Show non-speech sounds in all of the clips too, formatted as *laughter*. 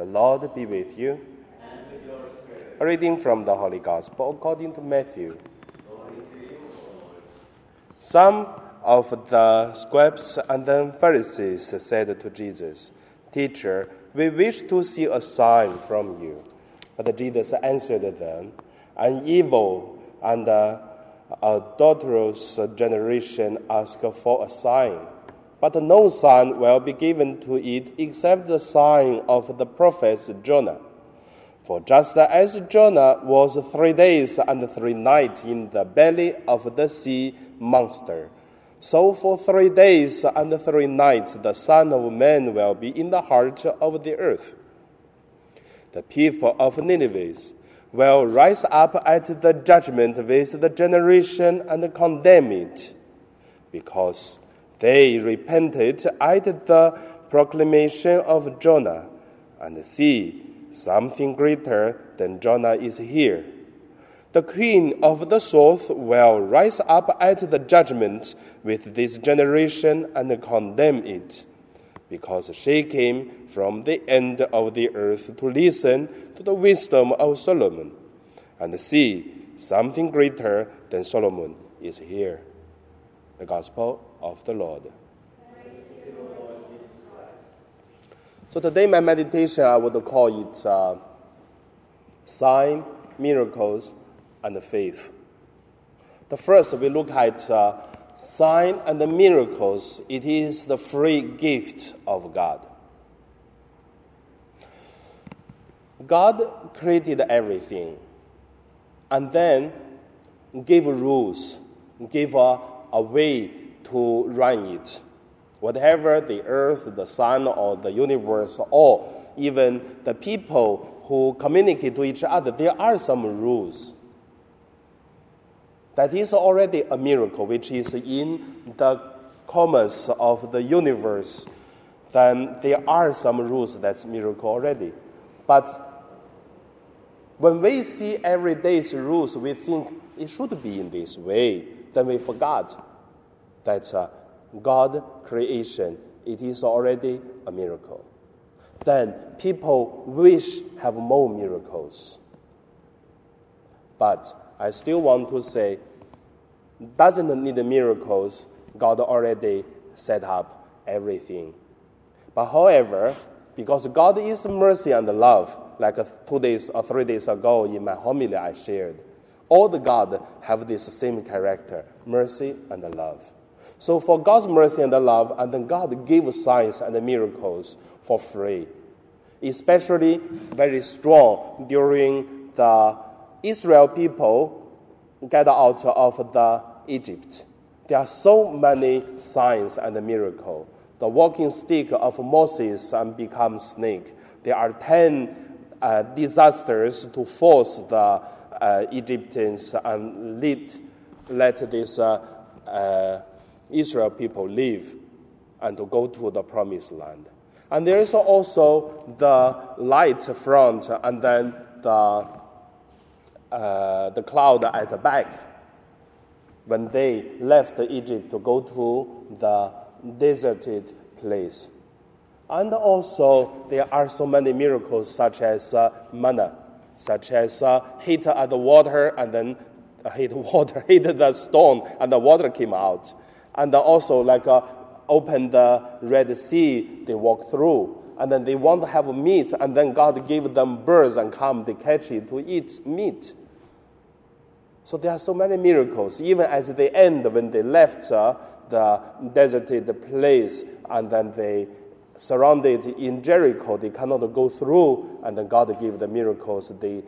The Lord be with you. A reading from the Holy Gospel according to Matthew. Some of the scribes and the Pharisees said to Jesus, Teacher, we wish to see a sign from you. But Jesus answered them, An evil and adulterous generation asks for a sign but no sign will be given to it except the sign of the prophet Jonah. For just as Jonah was three days and three nights in the belly of the sea monster, so for three days and three nights the Son of Man will be in the heart of the earth. The people of Nineveh will rise up at the judgment with the generation and condemn it, because they repented at the proclamation of Jonah, and see, something greater than Jonah is here. The queen of the south will rise up at the judgment with this generation and condemn it, because she came from the end of the earth to listen to the wisdom of Solomon. And see, something greater than Solomon is here. The Gospel of the Lord. So today, my meditation, I would call it uh, sign, miracles, and faith. The first, we look at uh, sign and the miracles. It is the free gift of God. God created everything and then gave rules, gave a, a way to run it. Whatever the earth, the sun, or the universe, or even the people who communicate to each other, there are some rules. That is already a miracle, which is in the commerce of the universe. Then there are some rules that's miracle already. But when we see everyday's rules, we think it should be in this way. Then we forgot that uh, God creation, it is already a miracle. Then people wish have more miracles. But I still want to say, doesn't need miracles. God already set up everything. But however, because God is mercy and love, like two days or three days ago in my homily I shared, all the God have this same character, mercy and love. So for God's mercy and love, and then God gave signs and miracles for free, especially very strong during the Israel people get out of the Egypt. There are so many signs and miracles. The walking stick of Moses and become snake. There are ten uh, disasters to force the uh, Egyptians and lead, let this uh, uh Israel people live and to go to the promised land. And there is also the light front and then the, uh, the cloud at the back when they left Egypt to go to the deserted place. And also, there are so many miracles, such as uh, manna, such as uh, heat at the water and then uh, heat *laughs* water, heat the stone, and the water came out and also like uh, open the Red Sea, they walk through. And then they want to have meat, and then God gave them birds and come, they catch it to eat meat. So there are so many miracles. Even as they end, when they left uh, the deserted place, and then they surrounded in Jericho, they cannot go through, and then God gave the miracles. They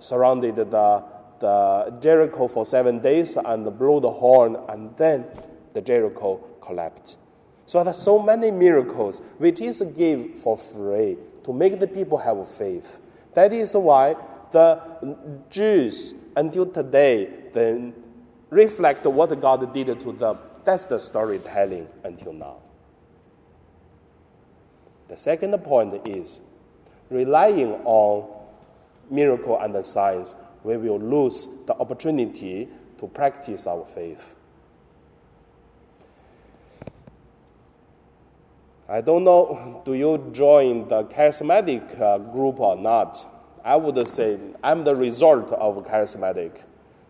surrounded the the Jericho for seven days and blow the horn, and then the Jericho collapsed. So there are so many miracles which is given for free to make the people have faith. That is why the Jews until today then reflect what God did to them. That's the storytelling until now. The second point is relying on miracle and the signs we will lose the opportunity to practice our faith. I don't know, do you join the charismatic uh, group or not? I would say I'm the result of charismatic.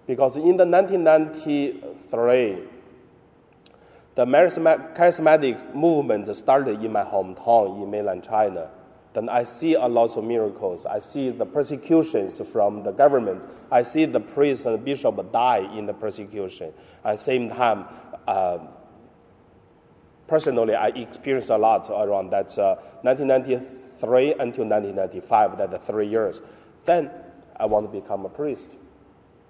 Because in the 1993, the charismatic movement started in my hometown in mainland China. Then I see a lot of miracles. I see the persecutions from the government. I see the priest and bishop die in the persecution. At the same time, uh, personally, I experienced a lot around that uh, 1993 until 1995, that three years. Then I want to become a priest.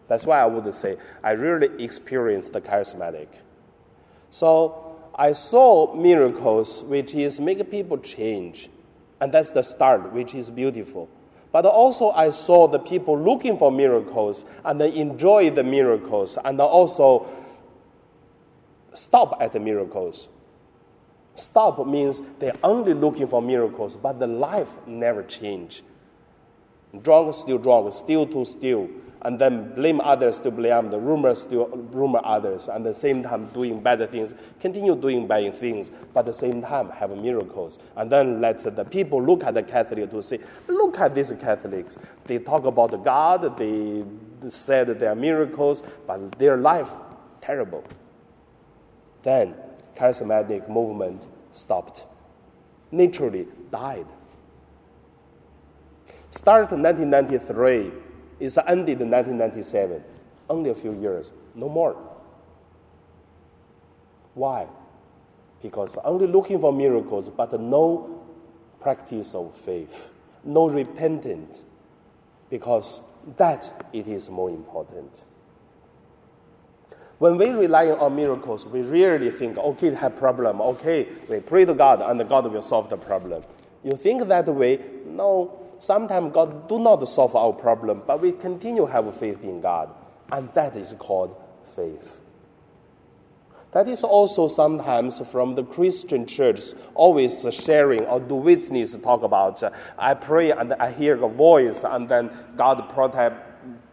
That's why I would say I really experienced the charismatic. So I saw miracles, which is make people change, and that's the start, which is beautiful. But also I saw the people looking for miracles and they enjoy the miracles and also stop at the miracles. Stop means they're only looking for miracles, but the life never change. Drunk, still drunk, steal to steal, and then blame others to blame the rumor, still rumor others, and at the same time doing bad things, continue doing bad things, but at the same time have miracles. And then let the people look at the Catholic to say, look at these Catholics. They talk about God, they said they are miracles, but their life terrible. Then charismatic movement stopped, naturally died. Started 1993, is ended in 1997. Only a few years, no more. Why? Because only looking for miracles, but no practice of faith, no repentance, because that it is more important. When we rely on miracles, we rarely think, okay, have problem, okay, we pray to God and God will solve the problem. You think that way? No. Sometimes God do not solve our problem, but we continue to have faith in God, and that is called faith. That is also sometimes from the Christian church, always sharing or do witness talk about, uh, I pray and I hear a voice, and then God protect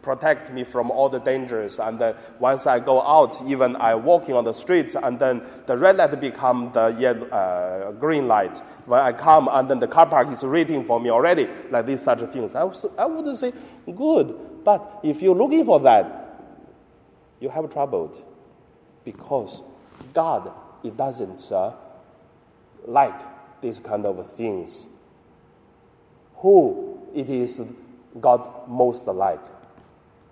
protect me from all the dangers. And then once I go out, even I walking on the streets, and then the red light become the yellow, uh, green light. When I come, and then the car park is waiting for me already, like these such things. I, I would say good, but if you're looking for that, you have troubled because God it doesn't uh, like these kind of things. Who it is God most like?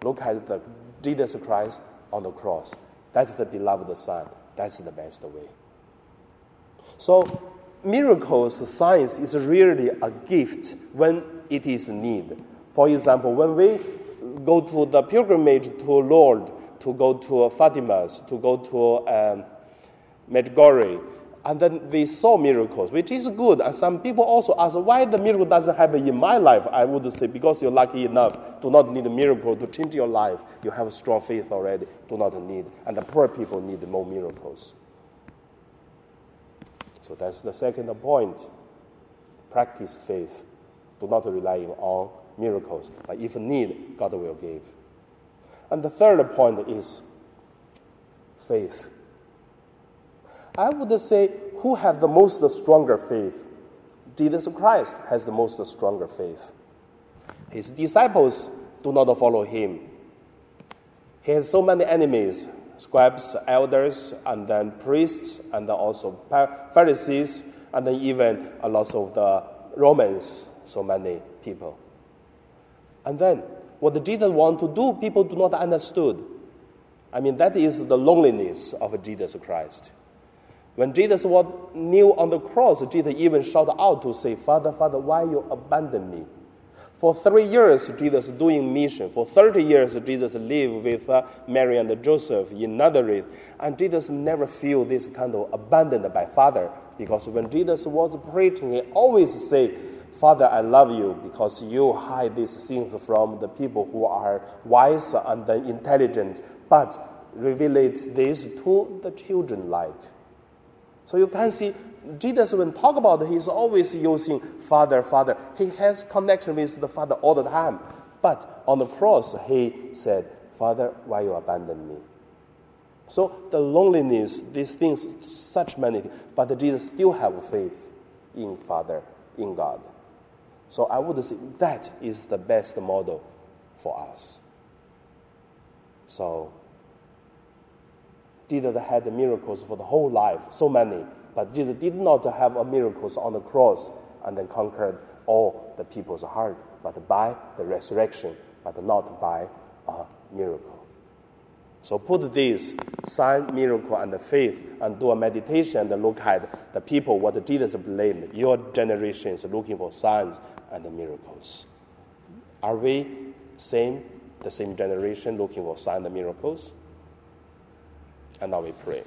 Look at the Jesus Christ on the cross. That is the beloved Son. That's the best way. So, miracles, science is really a gift when it is need. For example, when we go to the pilgrimage to Lourdes, to go to Fatima's, to go to um, Medjugorje, and then they saw miracles, which is good. And some people also ask why the miracle doesn't happen in my life. I would say because you're lucky enough, do not need a miracle to change your life. You have a strong faith already, do not need. And the poor people need more miracles. So that's the second point. Practice faith. Do not rely on miracles, but if need, God will give. And the third point is faith. I would say who have the most the stronger faith? Jesus Christ has the most the stronger faith. His disciples do not follow him. He has so many enemies scribes, elders, and then priests, and also Pharisees, and then even a lot of the Romans, so many people. And then what Jesus want to do, people do not understood. I mean, that is the loneliness of Jesus Christ. When Jesus was kneel on the cross, Jesus even shouted out to say, Father, Father, why you abandon me? For three years, Jesus doing mission. For 30 years, Jesus lived with uh, Mary and Joseph in Nazareth. And Jesus never feel this kind of abandoned by Father. Because when Jesus was preaching, he always say, Father, I love you because you hide these things from the people who are wise and intelligent, but reveal it this to the children like. So you can see Jesus, when talk about he's always using Father, Father. He has connection with the Father all the time. But on the cross, he said, Father, why you abandon me? So the loneliness, these things, such many, but Jesus still have faith. in Father, in God. So I would say that is the best model for us. So Jesus had miracles for the whole life, so many, but Jesus did not have a miracles on the cross and then conquered all the people's heart, but by the resurrection, but not by a miracle. So put this sign, miracle, and faith, and do a meditation and look at the people what Jesus believed. Your generation is looking for signs and miracles. Are we same the same generation looking for signs and miracles? And now we pray.